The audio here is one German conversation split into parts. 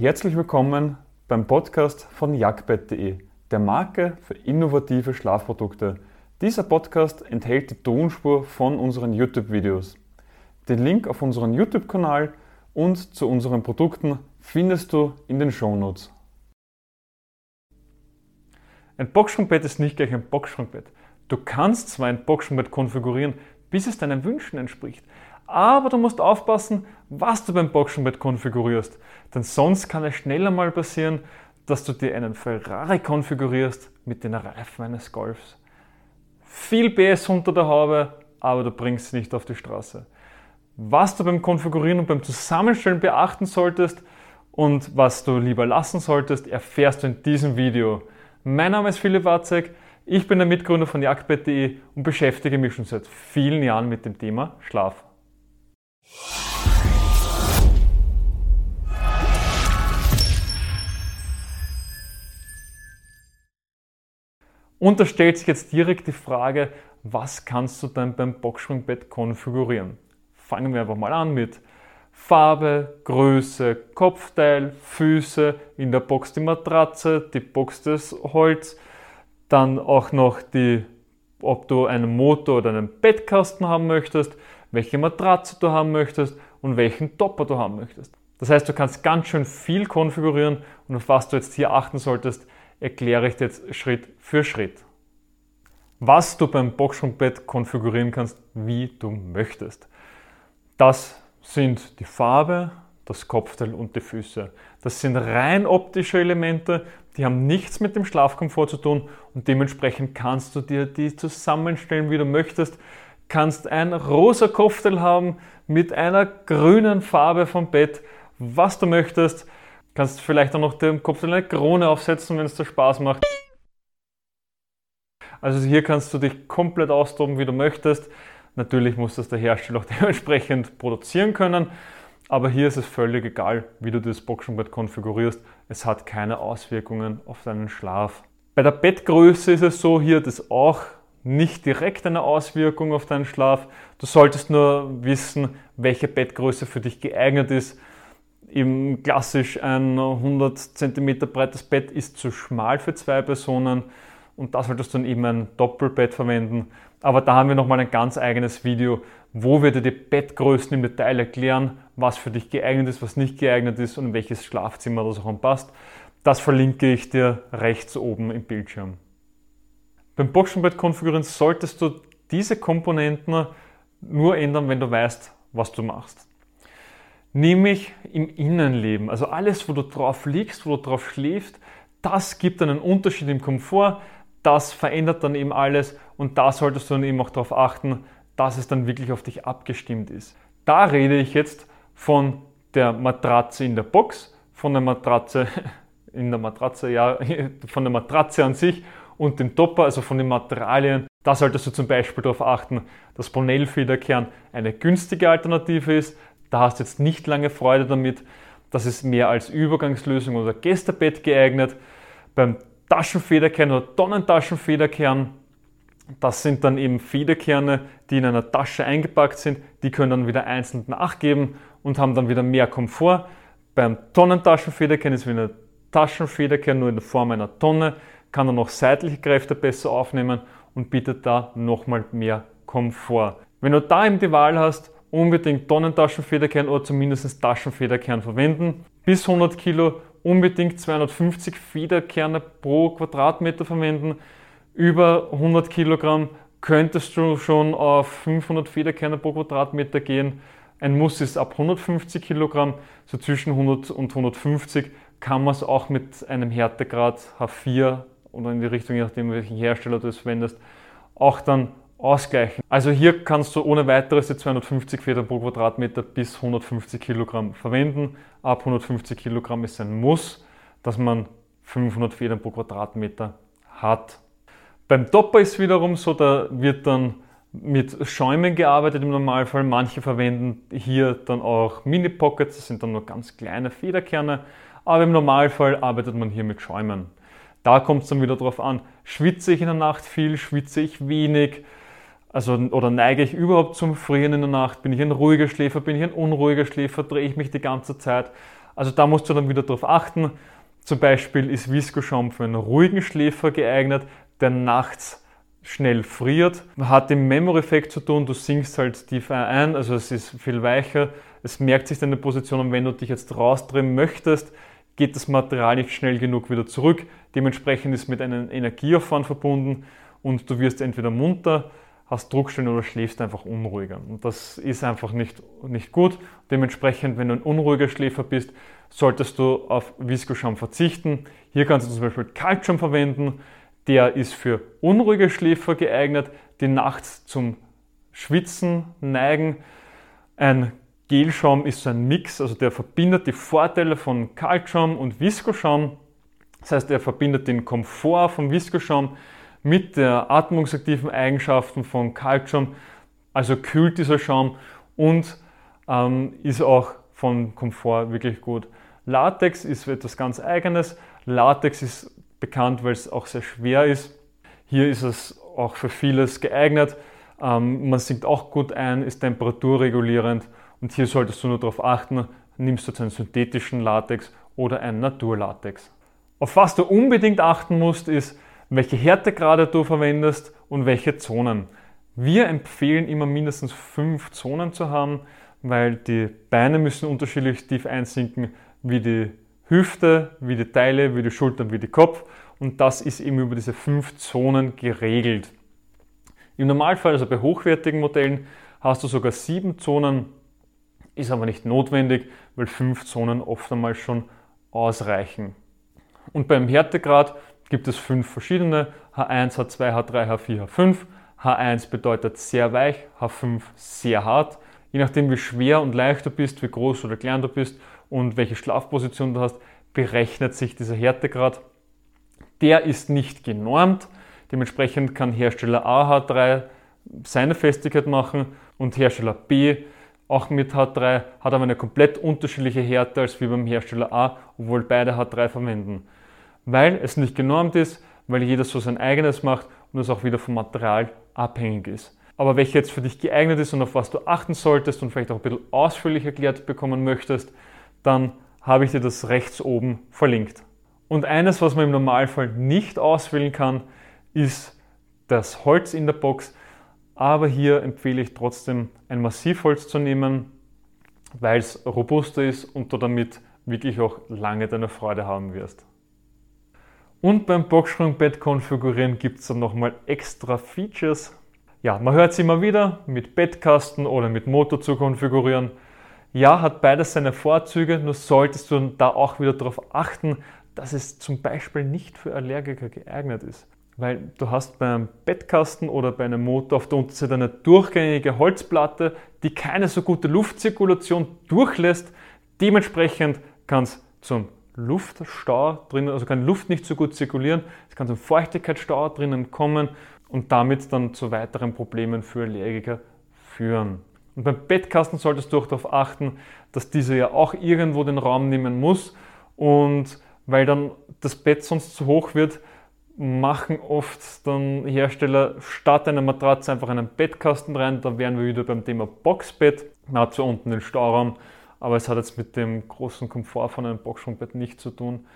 Herzlich willkommen beim Podcast von jagdbett.de, der Marke für innovative Schlafprodukte. Dieser Podcast enthält die Tonspur von unseren YouTube-Videos. Den Link auf unseren YouTube-Kanal und zu unseren Produkten findest du in den Shownotes. Ein Boxspringbett ist nicht gleich ein Boxspringbett. Du kannst zwar ein Boxspringbett konfigurieren, bis es deinen Wünschen entspricht, aber du musst aufpassen, was du beim Boxspringbett konfigurierst, denn sonst kann es schneller mal passieren, dass du dir einen Ferrari konfigurierst mit den Reifen eines Golfs. Viel PS unter der Haube, aber du bringst sie nicht auf die Straße. Was du beim Konfigurieren und beim Zusammenstellen beachten solltest und was du lieber lassen solltest, erfährst du in diesem Video. Mein Name ist Philipp Watzek, ich bin der Mitgründer von Jagdbett.de und beschäftige mich schon seit vielen Jahren mit dem Thema Schlaf. Und da stellt sich jetzt direkt die Frage, was kannst du dann beim Boxspringbett konfigurieren? Fangen wir einfach mal an mit Farbe, Größe, Kopfteil, Füße, in der Box die Matratze, die Box des Holz, dann auch noch die, ob du einen Motor oder einen Bettkasten haben möchtest, welche Matratze du haben möchtest und welchen Topper du haben möchtest. Das heißt, du kannst ganz schön viel konfigurieren und auf was du jetzt hier achten solltest, erkläre ich dir jetzt Schritt für Schritt. Was du beim Boxspringbett konfigurieren kannst, wie du möchtest. Das sind die Farbe, das Kopfteil und die Füße. Das sind rein optische Elemente, die haben nichts mit dem Schlafkomfort zu tun und dementsprechend kannst du dir die zusammenstellen, wie du möchtest. Kannst ein rosa Kopfteil haben mit einer grünen Farbe vom Bett, was du möchtest. Kannst vielleicht auch noch dem Kopfteil eine Krone aufsetzen, wenn es dir Spaß macht. Also hier kannst du dich komplett austoben, wie du möchtest. Natürlich muss das der Hersteller auch dementsprechend produzieren können. Aber hier ist es völlig egal, wie du das Boxenbett konfigurierst. Es hat keine Auswirkungen auf deinen Schlaf. Bei der Bettgröße ist es so, hier das auch nicht direkt eine Auswirkung auf deinen Schlaf. Du solltest nur wissen, welche Bettgröße für dich geeignet ist. Eben klassisch ein 100 cm breites Bett ist zu schmal für zwei Personen und da solltest du dann eben ein Doppelbett verwenden. Aber da haben wir nochmal ein ganz eigenes Video, wo wir dir die Bettgrößen im Detail erklären, was für dich geeignet ist, was nicht geeignet ist und in welches Schlafzimmer das auch passt. Das verlinke ich dir rechts oben im Bildschirm. Beim Boxenbett konfigurieren solltest du diese Komponenten nur ändern, wenn du weißt, was du machst. Nämlich im Innenleben. Also alles, wo du drauf liegst, wo du drauf schläfst, das gibt einen Unterschied im Komfort. Das verändert dann eben alles und da solltest du dann eben auch darauf achten, dass es dann wirklich auf dich abgestimmt ist. Da rede ich jetzt von der Matratze in der Box, von der Matratze in der Matratze, ja, von der Matratze an sich und dem Topper, also von den Materialien. Da solltest du zum Beispiel darauf achten, dass Bonell-Federkern eine günstige Alternative ist. Da hast du jetzt nicht lange Freude damit. Das ist mehr als Übergangslösung oder Gästebett geeignet. Beim Taschenfederkern oder Tonnentaschenfederkern das sind dann eben Federkerne, die in einer Tasche eingepackt sind. Die können dann wieder einzeln nachgeben und haben dann wieder mehr Komfort. Beim Tonnentaschenfederkern ist wie eine Taschenfederkern nur in der Form einer Tonne, kann dann noch seitliche Kräfte besser aufnehmen und bietet da nochmal mehr Komfort. Wenn du da eben die Wahl hast, unbedingt Tonnentaschenfederkern oder zumindest Taschenfederkern verwenden. Bis 100 Kilo unbedingt 250 Federkerne pro Quadratmeter verwenden über 100 Kilogramm könntest du schon auf 500 Federkerne pro Quadratmeter gehen. Ein Muss ist ab 150 Kilogramm, so zwischen 100 und 150 kann man es auch mit einem Härtegrad H4 oder in die Richtung, je nachdem welchen Hersteller du es verwendest, auch dann ausgleichen. Also hier kannst du ohne weiteres die 250 Federn pro Quadratmeter bis 150 Kilogramm verwenden. Ab 150 Kilogramm ist ein Muss, dass man 500 Federn pro Quadratmeter hat. Beim Topper ist wiederum so, da wird dann mit Schäumen gearbeitet im Normalfall. Manche verwenden hier dann auch Mini-Pockets, das sind dann nur ganz kleine Federkerne. Aber im Normalfall arbeitet man hier mit Schäumen. Da kommt es dann wieder darauf an, schwitze ich in der Nacht viel, schwitze ich wenig, also, oder neige ich überhaupt zum Frieren in der Nacht, bin ich ein ruhiger Schläfer, bin ich ein unruhiger Schläfer, drehe ich mich die ganze Zeit. Also da musst du dann wieder darauf achten. Zum Beispiel ist Viscoschaum für einen ruhigen Schläfer geeignet, der nachts schnell friert. Hat den Memory-Effekt zu tun, du sinkst halt tiefer ein, also es ist viel weicher, es merkt sich deine Position und wenn du dich jetzt rausdrehen möchtest, geht das Material nicht schnell genug wieder zurück. Dementsprechend ist mit einem Energieaufwand verbunden und du wirst entweder munter, hast Druckstellen oder schläfst einfach unruhiger. Und das ist einfach nicht, nicht gut. Dementsprechend, wenn du ein unruhiger Schläfer bist, solltest du auf Viscoschaum verzichten. Hier kannst du zum Beispiel Kaltschaum verwenden. Der ist für unruhige Schläfer geeignet, die nachts zum Schwitzen neigen. Ein Gelschaum ist so ein Mix, also der verbindet die Vorteile von Kaltschaum und Viskoschaum. Das heißt, er verbindet den Komfort vom Viskoschaum mit der atmungsaktiven Eigenschaften von Kaltschaum, also kühlt dieser Schaum und ähm, ist auch von Komfort wirklich gut. Latex ist etwas ganz Eigenes. Latex ist bekannt, weil es auch sehr schwer ist. Hier ist es auch für vieles geeignet. Ähm, man sinkt auch gut ein, ist temperaturregulierend und hier solltest du nur darauf achten, nimmst du jetzt einen synthetischen Latex oder einen Naturlatex. Auf was du unbedingt achten musst, ist, welche Härtegrade du verwendest und welche Zonen. Wir empfehlen immer mindestens fünf Zonen zu haben, weil die Beine müssen unterschiedlich tief einsinken, wie die Hüfte, wie die Teile, wie die Schultern, wie die Kopf. Und das ist eben über diese fünf Zonen geregelt. Im Normalfall, also bei hochwertigen Modellen, hast du sogar sieben Zonen, ist aber nicht notwendig, weil fünf Zonen oft einmal schon ausreichen. Und beim Härtegrad gibt es fünf verschiedene. H1, H2, H3, H4, H5. H1 bedeutet sehr weich, H5 sehr hart. Je nachdem, wie schwer und leicht du bist, wie groß oder klein du bist und welche Schlafposition du hast, berechnet sich dieser Härtegrad. Der ist nicht genormt. Dementsprechend kann Hersteller A H3 seine Festigkeit machen und Hersteller B auch mit H3 hat aber eine komplett unterschiedliche Härte als wie beim Hersteller A, obwohl beide H3 verwenden. Weil es nicht genormt ist, weil jeder so sein eigenes macht und es auch wieder vom Material abhängig ist. Aber welche jetzt für dich geeignet ist und auf was du achten solltest und vielleicht auch ein bisschen ausführlich erklärt bekommen möchtest, dann habe ich dir das rechts oben verlinkt. Und eines, was man im Normalfall nicht auswählen kann, ist das Holz in der Box. Aber hier empfehle ich trotzdem ein Massivholz zu nehmen, weil es robuster ist und du damit wirklich auch lange deine Freude haben wirst. Und beim Boxsprungbett konfigurieren gibt es dann nochmal extra Features. Ja, man hört es immer wieder, mit Bettkasten oder mit Motor zu konfigurieren. Ja, hat beides seine Vorzüge, nur solltest du da auch wieder darauf achten, dass es zum Beispiel nicht für Allergiker geeignet ist. Weil du hast beim Bettkasten oder bei einem Motor auf der Unterseite eine durchgängige Holzplatte, die keine so gute Luftzirkulation durchlässt. Dementsprechend kann es zum Luftstau drinnen, also kann Luft nicht so gut zirkulieren. Es kann zum Feuchtigkeitsstau drinnen kommen und damit dann zu weiteren Problemen für Allergiker führen. Und beim Bettkasten solltest du auch darauf achten, dass dieser ja auch irgendwo den Raum nehmen muss und weil dann das Bett sonst zu hoch wird, machen oft dann Hersteller statt einer Matratze einfach einen Bettkasten rein. Da wären wir wieder beim Thema Boxbett. Man hat zwar unten den Stauraum, aber es hat jetzt mit dem großen Komfort von einem Boxsprungbett nichts zu tun.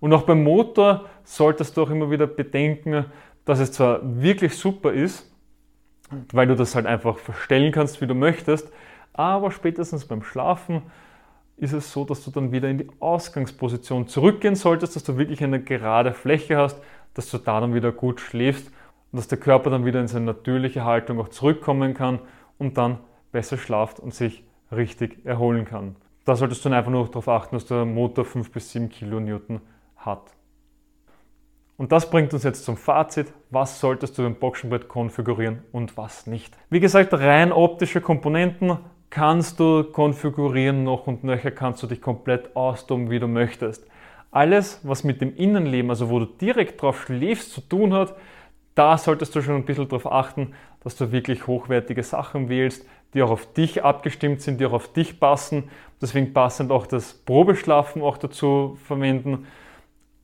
Und auch beim Motor solltest du auch immer wieder bedenken, dass es zwar wirklich super ist, weil du das halt einfach verstellen kannst, wie du möchtest, aber spätestens beim Schlafen ist es so, dass du dann wieder in die Ausgangsposition zurückgehen solltest, dass du wirklich eine gerade Fläche hast, dass du da dann wieder gut schläfst und dass der Körper dann wieder in seine natürliche Haltung auch zurückkommen kann und dann besser schlaft und sich richtig erholen kann. Da solltest du einfach nur darauf achten, dass der Motor 5 bis 7 Kilonewton hat. Und das bringt uns jetzt zum Fazit. Was solltest du beim Boxenbrett konfigurieren und was nicht? Wie gesagt, rein optische Komponenten kannst du konfigurieren noch und nöcher kannst du dich komplett austoben, wie du möchtest. Alles, was mit dem Innenleben, also wo du direkt drauf schläfst, zu tun hat, da solltest du schon ein bisschen darauf achten, dass du wirklich hochwertige Sachen wählst, die auch auf dich abgestimmt sind, die auch auf dich passen. Deswegen passend auch das Probeschlafen auch dazu verwenden.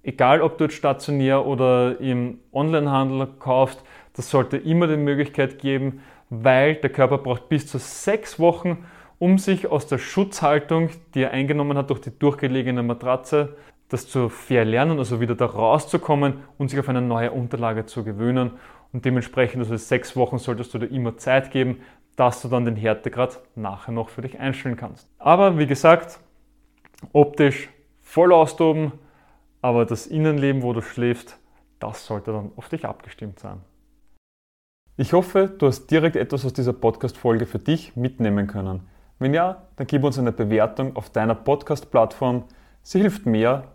Egal, ob du jetzt stationär oder im Onlinehandel kaufst, das sollte immer die Möglichkeit geben, weil der Körper braucht bis zu sechs Wochen, um sich aus der Schutzhaltung, die er eingenommen hat durch die durchgelegene Matratze, das zu verlernen, also wieder da rauszukommen und sich auf eine neue Unterlage zu gewöhnen. Und dementsprechend, also sechs Wochen solltest du dir immer Zeit geben, dass du dann den Härtegrad nachher noch für dich einstellen kannst. Aber wie gesagt, optisch voll austoben, aber das Innenleben, wo du schläfst, das sollte dann auf dich abgestimmt sein. Ich hoffe, du hast direkt etwas aus dieser Podcast-Folge für dich mitnehmen können. Wenn ja, dann gib uns eine Bewertung auf deiner Podcast-Plattform. Sie hilft mehr,